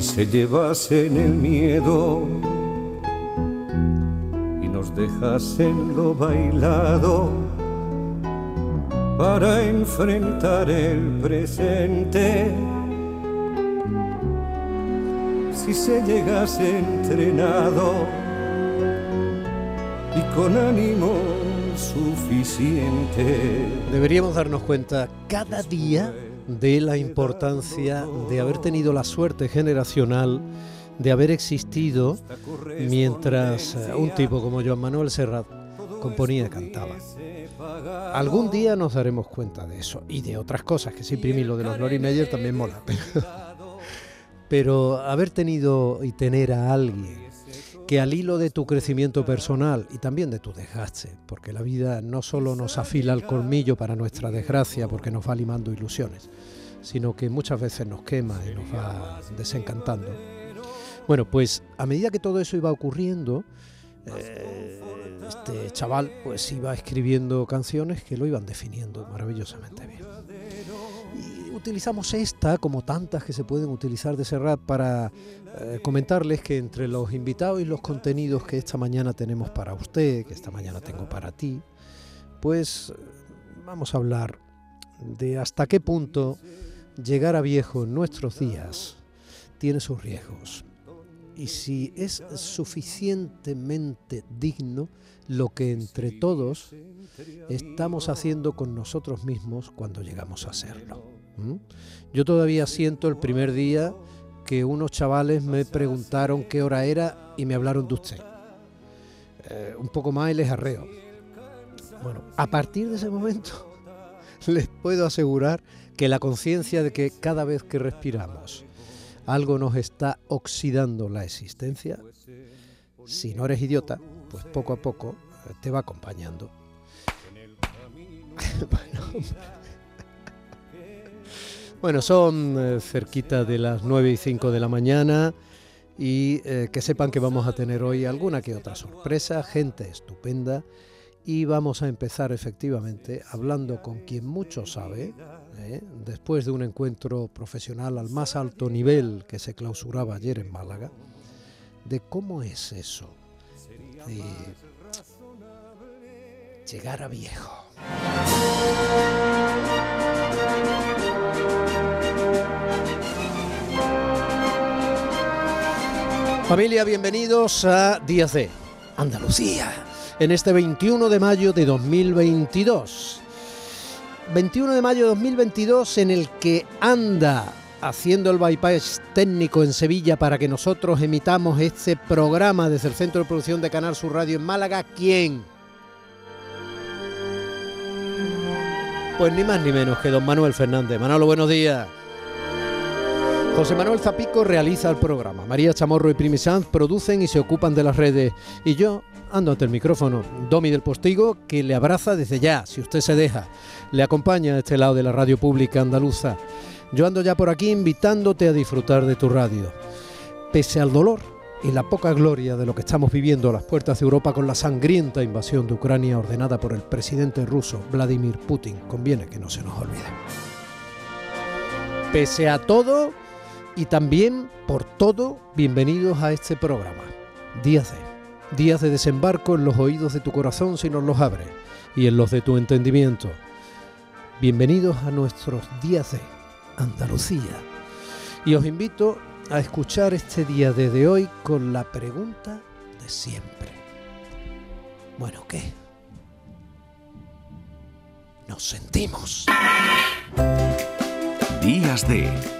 si se llevasen el miedo y nos dejasen lo bailado para enfrentar el presente. Si se llegase entrenado y con ánimo suficiente. Deberíamos darnos cuenta cada día de la importancia de haber tenido la suerte generacional de haber existido mientras eh, un tipo como Joan Manuel Serrat componía y cantaba. Algún día nos daremos cuenta de eso y de otras cosas, que sí, Primi, lo de los Lori Meyer también mola. Pero, haber tenido y tener a alguien que al hilo de tu crecimiento personal y también de tu desgaste, porque la vida no solo nos afila el colmillo para nuestra desgracia, porque nos va limando ilusiones, sino que muchas veces nos quema y nos va desencantando. Bueno, pues a medida que todo eso iba ocurriendo, eh, este chaval pues iba escribiendo canciones que lo iban definiendo maravillosamente bien. Utilizamos esta, como tantas que se pueden utilizar de Serrat, para eh, comentarles que entre los invitados y los contenidos que esta mañana tenemos para usted, que esta mañana tengo para ti, pues vamos a hablar de hasta qué punto llegar a viejo en nuestros días tiene sus riesgos y si es suficientemente digno lo que entre todos estamos haciendo con nosotros mismos cuando llegamos a serlo. Yo todavía siento el primer día que unos chavales me preguntaron qué hora era y me hablaron de usted. Eh, un poco más y les arreo. Bueno, a partir de ese momento les puedo asegurar que la conciencia de que cada vez que respiramos algo nos está oxidando la existencia, si no eres idiota, pues poco a poco eh, te va acompañando. bueno, son eh, cerquita de las 9 y 5 de la mañana y eh, que sepan que vamos a tener hoy alguna que otra sorpresa, gente estupenda y vamos a empezar efectivamente hablando con quien mucho sabe, después de un encuentro profesional al más alto nivel que se clausuraba ayer en Málaga, de cómo es eso de llegar a viejo. Familia, bienvenidos a Días de Andalucía, en este 21 de mayo de 2022. 21 de mayo de 2022 en el que anda haciendo el bypass técnico en Sevilla para que nosotros emitamos este programa desde el Centro de Producción de Canal Sur Radio en Málaga. ¿Quién? Pues ni más ni menos que don Manuel Fernández. Manolo, buenos días. José Manuel Zapico realiza el programa. María Chamorro y Primi Sanz producen y se ocupan de las redes. Y yo ando ante el micrófono. Domi del Postigo, que le abraza desde ya, si usted se deja. Le acompaña a este lado de la radio pública andaluza. Yo ando ya por aquí invitándote a disfrutar de tu radio. Pese al dolor y la poca gloria de lo que estamos viviendo a las puertas de Europa con la sangrienta invasión de Ucrania ordenada por el presidente ruso Vladimir Putin, conviene que no se nos olvide. Pese a todo y también por todo, bienvenidos a este programa. Días de, días de desembarco en los oídos de tu corazón si nos los abres y en los de tu entendimiento. Bienvenidos a nuestros días de Andalucía. Y os invito a escuchar este día desde hoy con la pregunta de siempre. Bueno, ¿qué? Nos sentimos. Días de